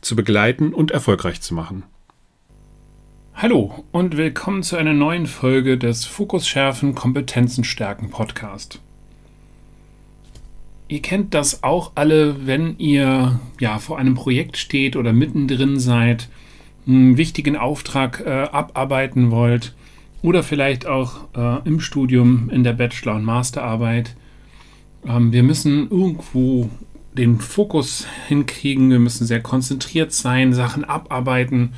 zu begleiten und erfolgreich zu machen. Hallo und willkommen zu einer neuen Folge des Fokus schärfen, Kompetenzen stärken Podcast. Ihr kennt das auch alle, wenn ihr ja vor einem Projekt steht oder mittendrin seid, einen wichtigen Auftrag äh, abarbeiten wollt oder vielleicht auch äh, im Studium in der Bachelor- und Masterarbeit. Ähm, wir müssen irgendwo den Fokus hinkriegen. Wir müssen sehr konzentriert sein, Sachen abarbeiten.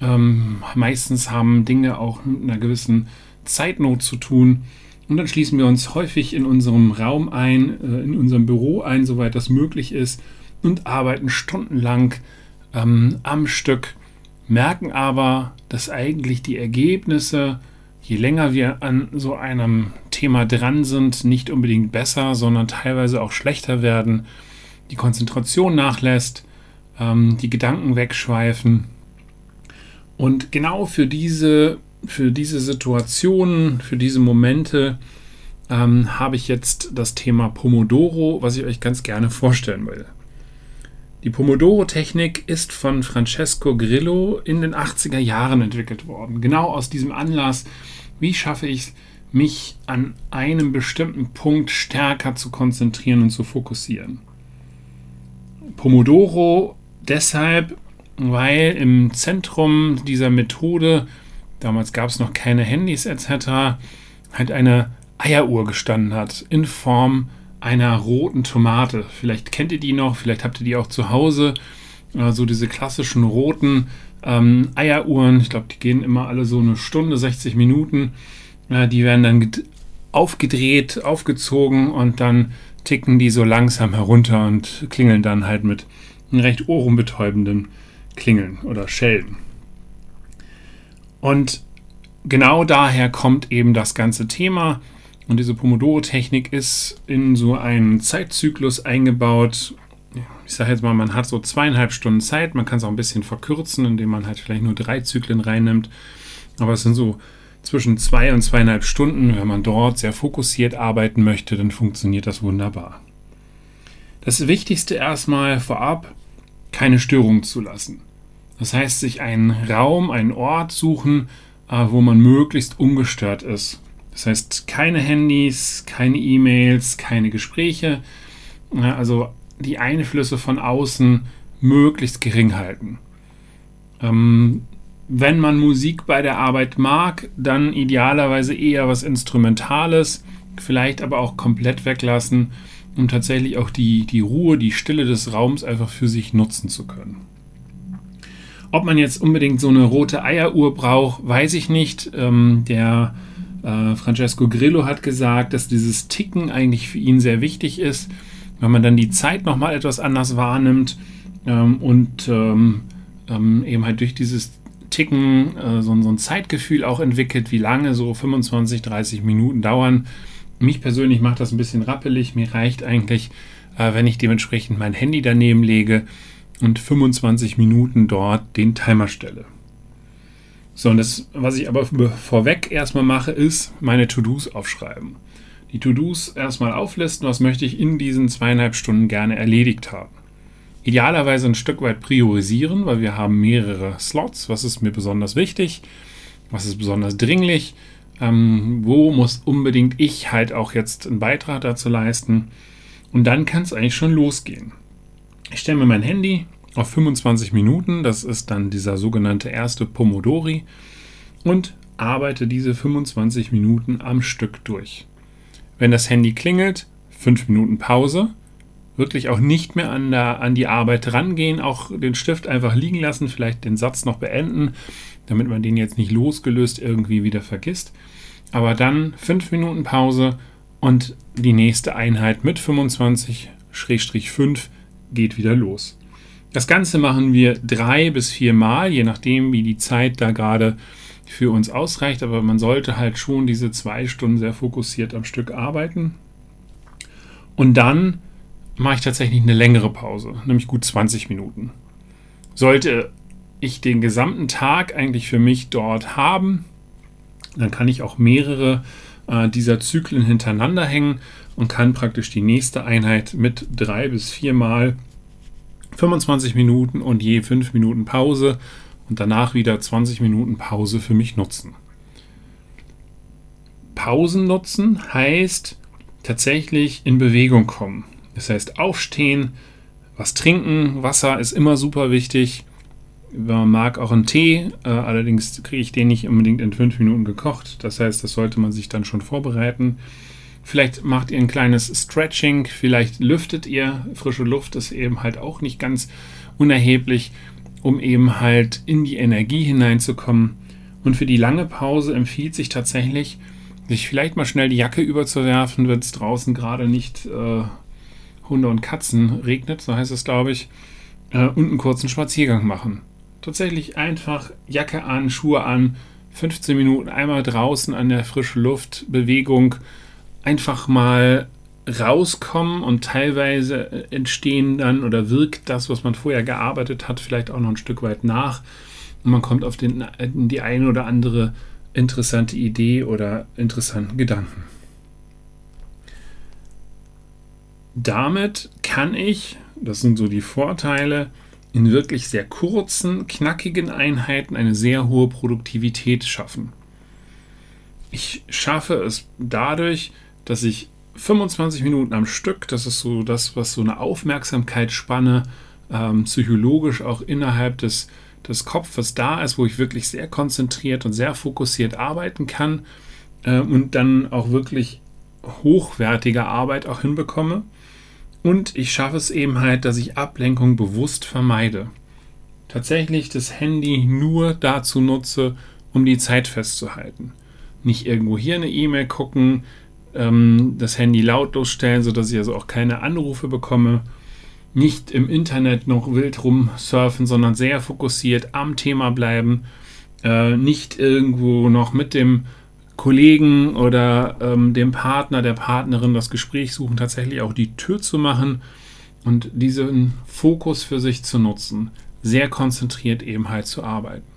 Ähm, meistens haben Dinge auch mit einer gewissen Zeitnot zu tun. Und dann schließen wir uns häufig in unserem Raum ein, äh, in unserem Büro ein, soweit das möglich ist, und arbeiten stundenlang ähm, am Stück, merken aber, dass eigentlich die Ergebnisse, je länger wir an so einem Thema dran sind, nicht unbedingt besser, sondern teilweise auch schlechter werden die Konzentration nachlässt, ähm, die Gedanken wegschweifen. Und genau für diese, für diese Situationen, für diese Momente ähm, habe ich jetzt das Thema Pomodoro, was ich euch ganz gerne vorstellen will. Die Pomodoro-Technik ist von Francesco Grillo in den 80er Jahren entwickelt worden. Genau aus diesem Anlass, wie schaffe ich es, mich an einem bestimmten Punkt stärker zu konzentrieren und zu fokussieren. Pomodoro deshalb, weil im Zentrum dieser Methode, damals gab es noch keine Handys etc., halt eine Eieruhr gestanden hat in Form einer roten Tomate. Vielleicht kennt ihr die noch, vielleicht habt ihr die auch zu Hause. So also diese klassischen roten ähm, Eieruhren. Ich glaube, die gehen immer alle so eine Stunde, 60 Minuten. Äh, die werden dann aufgedreht, aufgezogen und dann ticken die so langsam herunter und klingeln dann halt mit recht ohrenbetäubenden Klingeln oder Schellen. Und genau daher kommt eben das ganze Thema. Und diese Pomodoro-Technik ist in so einen Zeitzyklus eingebaut. Ich sage jetzt mal, man hat so zweieinhalb Stunden Zeit. Man kann es auch ein bisschen verkürzen, indem man halt vielleicht nur drei Zyklen reinnimmt. Aber es sind so zwischen zwei und zweieinhalb Stunden. Wenn man dort sehr fokussiert arbeiten möchte, dann funktioniert das wunderbar. Das Wichtigste erstmal vorab, keine Störungen zulassen. Das heißt, sich einen Raum, einen Ort suchen, äh, wo man möglichst ungestört ist. Das heißt, keine Handys, keine E-Mails, keine Gespräche. Also die Einflüsse von außen möglichst gering halten. Ähm, wenn man Musik bei der Arbeit mag, dann idealerweise eher was Instrumentales, vielleicht aber auch komplett weglassen, um tatsächlich auch die, die Ruhe, die Stille des Raums einfach für sich nutzen zu können. Ob man jetzt unbedingt so eine rote Eieruhr braucht, weiß ich nicht. Ähm, der äh, Francesco Grillo hat gesagt, dass dieses Ticken eigentlich für ihn sehr wichtig ist, wenn man dann die Zeit nochmal etwas anders wahrnimmt ähm, und ähm, ähm eben halt durch dieses Ticken äh, so, ein Zeitgefühl auch entwickelt, wie lange so 25, 30 Minuten dauern. Mich persönlich macht das ein bisschen rappelig. Mir reicht eigentlich, äh, wenn ich dementsprechend mein Handy daneben lege und 25 Minuten dort den Timer stelle. So, und das, was ich aber vorweg erstmal mache, ist meine To-Dos aufschreiben. Die To-Dos erstmal auflisten, was möchte ich in diesen zweieinhalb Stunden gerne erledigt haben idealerweise ein Stück weit priorisieren, weil wir haben mehrere Slots. Was ist mir besonders wichtig? Was ist besonders dringlich? Ähm, wo muss unbedingt ich halt auch jetzt einen Beitrag dazu leisten? Und dann kann es eigentlich schon losgehen. Ich stelle mir mein Handy auf 25 Minuten, das ist dann dieser sogenannte erste Pomodori, und arbeite diese 25 Minuten am Stück durch. Wenn das Handy klingelt, 5 Minuten Pause, wirklich auch nicht mehr an, der, an die Arbeit rangehen, auch den Stift einfach liegen lassen, vielleicht den Satz noch beenden, damit man den jetzt nicht losgelöst irgendwie wieder vergisst. Aber dann fünf Minuten Pause und die nächste Einheit mit 25-5 geht wieder los. Das Ganze machen wir drei bis vier Mal, je nachdem, wie die Zeit da gerade für uns ausreicht. Aber man sollte halt schon diese zwei Stunden sehr fokussiert am Stück arbeiten. Und dann mache ich tatsächlich eine längere Pause, nämlich gut 20 Minuten. Sollte ich den gesamten Tag eigentlich für mich dort haben, dann kann ich auch mehrere äh, dieser Zyklen hintereinander hängen und kann praktisch die nächste Einheit mit drei bis viermal 25 Minuten und je fünf Minuten Pause und danach wieder 20 Minuten Pause für mich nutzen. Pausen nutzen heißt tatsächlich in Bewegung kommen. Das heißt aufstehen, was trinken, Wasser ist immer super wichtig. Man mag auch einen Tee, äh, allerdings kriege ich den nicht unbedingt in fünf Minuten gekocht. Das heißt, das sollte man sich dann schon vorbereiten. Vielleicht macht ihr ein kleines Stretching, vielleicht lüftet ihr. Frische Luft ist eben halt auch nicht ganz unerheblich, um eben halt in die Energie hineinzukommen. Und für die lange Pause empfiehlt sich tatsächlich, sich vielleicht mal schnell die Jacke überzuwerfen, wenn es draußen gerade nicht äh, Hunde und Katzen regnet, so heißt es, glaube ich, äh, und einen kurzen Spaziergang machen. Tatsächlich einfach Jacke an, Schuhe an, 15 Minuten einmal draußen an der frischen Luft, Bewegung, einfach mal rauskommen und teilweise äh, entstehen dann oder wirkt das, was man vorher gearbeitet hat, vielleicht auch noch ein Stück weit nach und man kommt auf den, äh, die eine oder andere interessante Idee oder interessanten Gedanken. Damit kann ich, das sind so die Vorteile, in wirklich sehr kurzen, knackigen Einheiten eine sehr hohe Produktivität schaffen. Ich schaffe es dadurch, dass ich 25 Minuten am Stück, das ist so das, was so eine Aufmerksamkeitsspanne ähm, psychologisch auch innerhalb des, des Kopfes da ist, wo ich wirklich sehr konzentriert und sehr fokussiert arbeiten kann äh, und dann auch wirklich hochwertige Arbeit auch hinbekomme. Und ich schaffe es eben halt, dass ich Ablenkung bewusst vermeide. Tatsächlich das Handy nur dazu nutze, um die Zeit festzuhalten. Nicht irgendwo hier eine E-Mail gucken, ähm, das Handy lautlos stellen, sodass ich also auch keine Anrufe bekomme. Nicht im Internet noch wild rumsurfen, sondern sehr fokussiert am Thema bleiben. Äh, nicht irgendwo noch mit dem Kollegen oder ähm, dem Partner, der Partnerin das Gespräch suchen, tatsächlich auch die Tür zu machen und diesen Fokus für sich zu nutzen, sehr konzentriert eben halt zu arbeiten.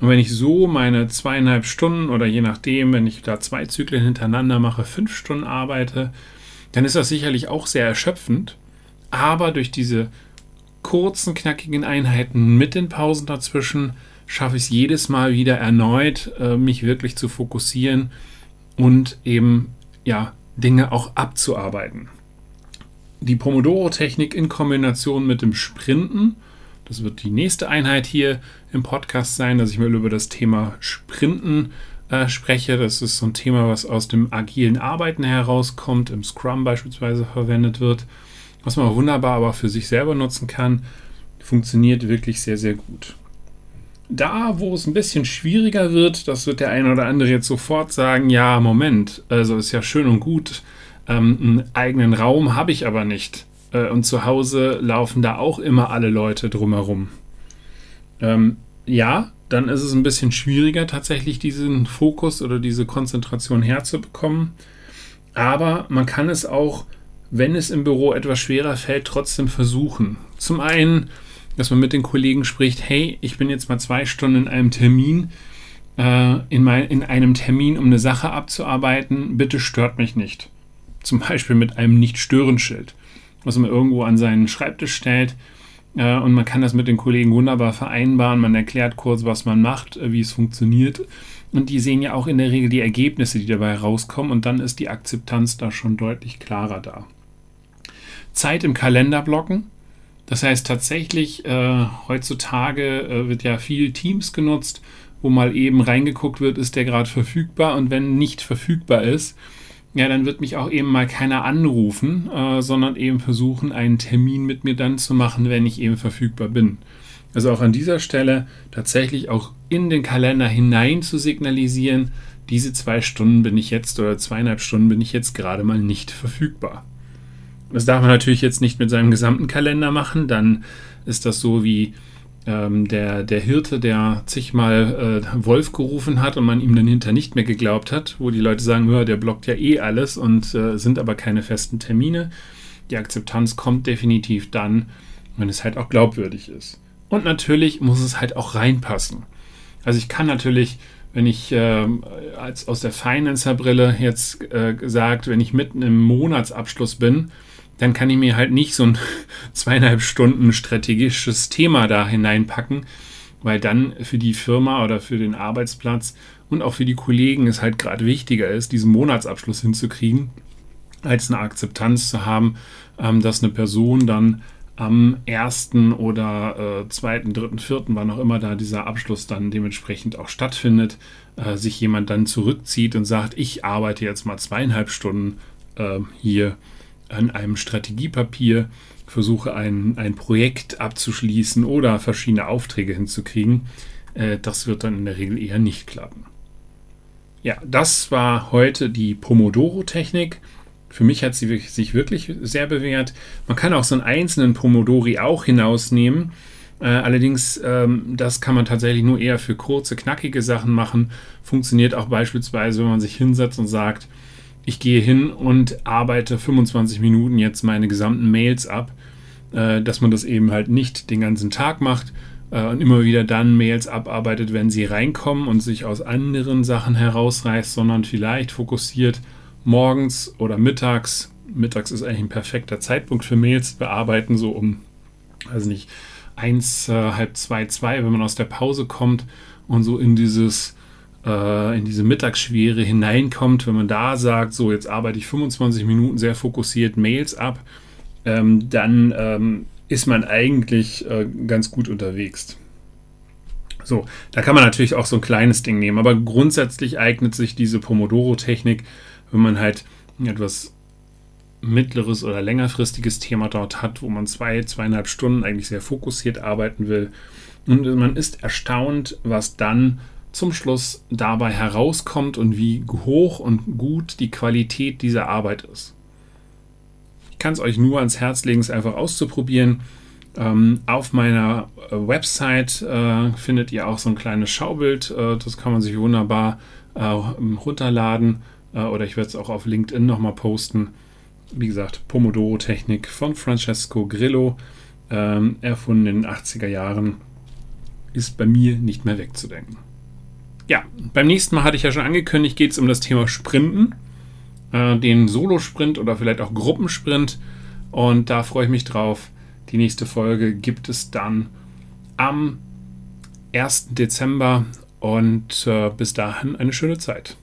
Und wenn ich so meine zweieinhalb Stunden oder je nachdem, wenn ich da zwei Zyklen hintereinander mache, fünf Stunden arbeite, dann ist das sicherlich auch sehr erschöpfend. Aber durch diese kurzen, knackigen Einheiten mit den Pausen dazwischen schaffe ich es jedes Mal wieder erneut, äh, mich wirklich zu fokussieren und eben ja Dinge auch abzuarbeiten. Die Pomodoro-Technik in Kombination mit dem Sprinten das wird die nächste Einheit hier im Podcast sein, dass ich mal über das Thema Sprinten äh, spreche. Das ist so ein Thema, was aus dem agilen Arbeiten herauskommt, im Scrum beispielsweise verwendet wird, was man wunderbar aber für sich selber nutzen kann. Funktioniert wirklich sehr, sehr gut. Da, wo es ein bisschen schwieriger wird, das wird der eine oder andere jetzt sofort sagen, ja, Moment, also ist ja schön und gut, ähm, einen eigenen Raum habe ich aber nicht. Äh, und zu Hause laufen da auch immer alle Leute drumherum. Ähm, ja, dann ist es ein bisschen schwieriger, tatsächlich diesen Fokus oder diese Konzentration herzubekommen. Aber man kann es auch, wenn es im Büro etwas schwerer fällt, trotzdem versuchen. Zum einen, dass man mit den Kollegen spricht, hey, ich bin jetzt mal zwei Stunden in einem Termin, äh, in, mein, in einem Termin, um eine Sache abzuarbeiten, bitte stört mich nicht. Zum Beispiel mit einem Nicht-Stören-Schild was man irgendwo an seinen Schreibtisch stellt. Äh, und man kann das mit den Kollegen wunderbar vereinbaren. Man erklärt kurz, was man macht, äh, wie es funktioniert. Und die sehen ja auch in der Regel die Ergebnisse, die dabei rauskommen. Und dann ist die Akzeptanz da schon deutlich klarer da. Zeit im Kalender blocken. Das heißt tatsächlich, äh, heutzutage äh, wird ja viel Teams genutzt, wo mal eben reingeguckt wird, ist der gerade verfügbar und wenn nicht verfügbar ist, ja, dann wird mich auch eben mal keiner anrufen, äh, sondern eben versuchen, einen Termin mit mir dann zu machen, wenn ich eben verfügbar bin. Also auch an dieser Stelle tatsächlich auch in den Kalender hinein zu signalisieren, diese zwei Stunden bin ich jetzt oder zweieinhalb Stunden bin ich jetzt gerade mal nicht verfügbar. Das darf man natürlich jetzt nicht mit seinem gesamten Kalender machen, dann ist das so wie ähm, der, der Hirte, der zigmal äh, Wolf gerufen hat und man ihm dann hinter nicht mehr geglaubt hat, wo die Leute sagen, ja, der blockt ja eh alles und äh, sind aber keine festen Termine. Die Akzeptanz kommt definitiv dann, wenn es halt auch glaubwürdig ist. Und natürlich muss es halt auch reinpassen. Also ich kann natürlich, wenn ich äh, als aus der Financer-Brille jetzt äh, gesagt, wenn ich mitten im Monatsabschluss bin, dann kann ich mir halt nicht so ein zweieinhalb Stunden strategisches Thema da hineinpacken, weil dann für die Firma oder für den Arbeitsplatz und auch für die Kollegen es halt gerade wichtiger ist, diesen Monatsabschluss hinzukriegen, als eine Akzeptanz zu haben, ähm, dass eine Person dann am ersten oder äh, zweiten, dritten, vierten, wann auch immer da dieser Abschluss dann dementsprechend auch stattfindet, äh, sich jemand dann zurückzieht und sagt, ich arbeite jetzt mal zweieinhalb Stunden äh, hier an einem Strategiepapier, versuche ein, ein Projekt abzuschließen oder verschiedene Aufträge hinzukriegen. Äh, das wird dann in der Regel eher nicht klappen. Ja, das war heute die Pomodoro-Technik. Für mich hat sie sich wirklich sehr bewährt. Man kann auch so einen einzelnen Pomodori auch hinausnehmen. Äh, allerdings, ähm, das kann man tatsächlich nur eher für kurze, knackige Sachen machen. Funktioniert auch beispielsweise, wenn man sich hinsetzt und sagt, ich gehe hin und arbeite 25 Minuten jetzt meine gesamten Mails ab, äh, dass man das eben halt nicht den ganzen Tag macht äh, und immer wieder dann Mails abarbeitet, wenn sie reinkommen und sich aus anderen Sachen herausreißt, sondern vielleicht fokussiert morgens oder mittags. Mittags ist eigentlich ein perfekter Zeitpunkt für Mails bearbeiten, so um, also nicht, eins, äh, halb zwei, zwei, wenn man aus der Pause kommt und so in dieses, äh, in diese Mittagsschwere hineinkommt, wenn man da sagt, so jetzt arbeite ich 25 Minuten sehr fokussiert Mails ab, ähm, dann ähm, ist man eigentlich äh, ganz gut unterwegs. So, da kann man natürlich auch so ein kleines Ding nehmen, aber grundsätzlich eignet sich diese Pomodoro-Technik wenn man halt etwas mittleres oder längerfristiges Thema dort hat, wo man zwei, zweieinhalb Stunden eigentlich sehr fokussiert arbeiten will. Und man ist erstaunt, was dann zum Schluss dabei herauskommt und wie hoch und gut die Qualität dieser Arbeit ist. Ich kann es euch nur ans Herz legen, es einfach auszuprobieren. Ähm, auf meiner äh, Website äh, findet ihr auch so ein kleines Schaubild. Äh, das kann man sich wunderbar äh, runterladen äh, oder ich werde es auch auf LinkedIn nochmal posten. Wie gesagt, Pomodoro-Technik von Francesco Grillo, ähm, erfunden in den 80er Jahren, ist bei mir nicht mehr wegzudenken. Ja, beim nächsten Mal hatte ich ja schon angekündigt, geht es um das Thema Sprinten, äh, den Solo-Sprint oder vielleicht auch Gruppensprint. Und da freue ich mich drauf. Die nächste Folge gibt es dann am 1. Dezember und äh, bis dahin eine schöne Zeit.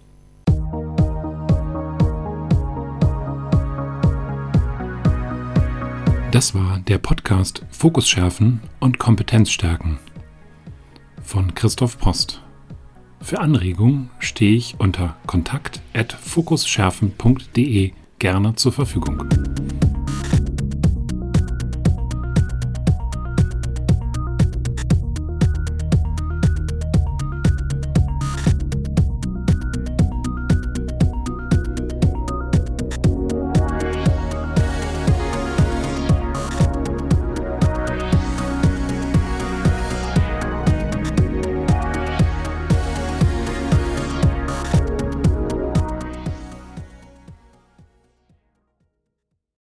Das war der Podcast Fokus schärfen und Kompetenz stärken von Christoph Post. Für Anregungen stehe ich unter kontakt@fokusschärfen.de gerne zur Verfügung.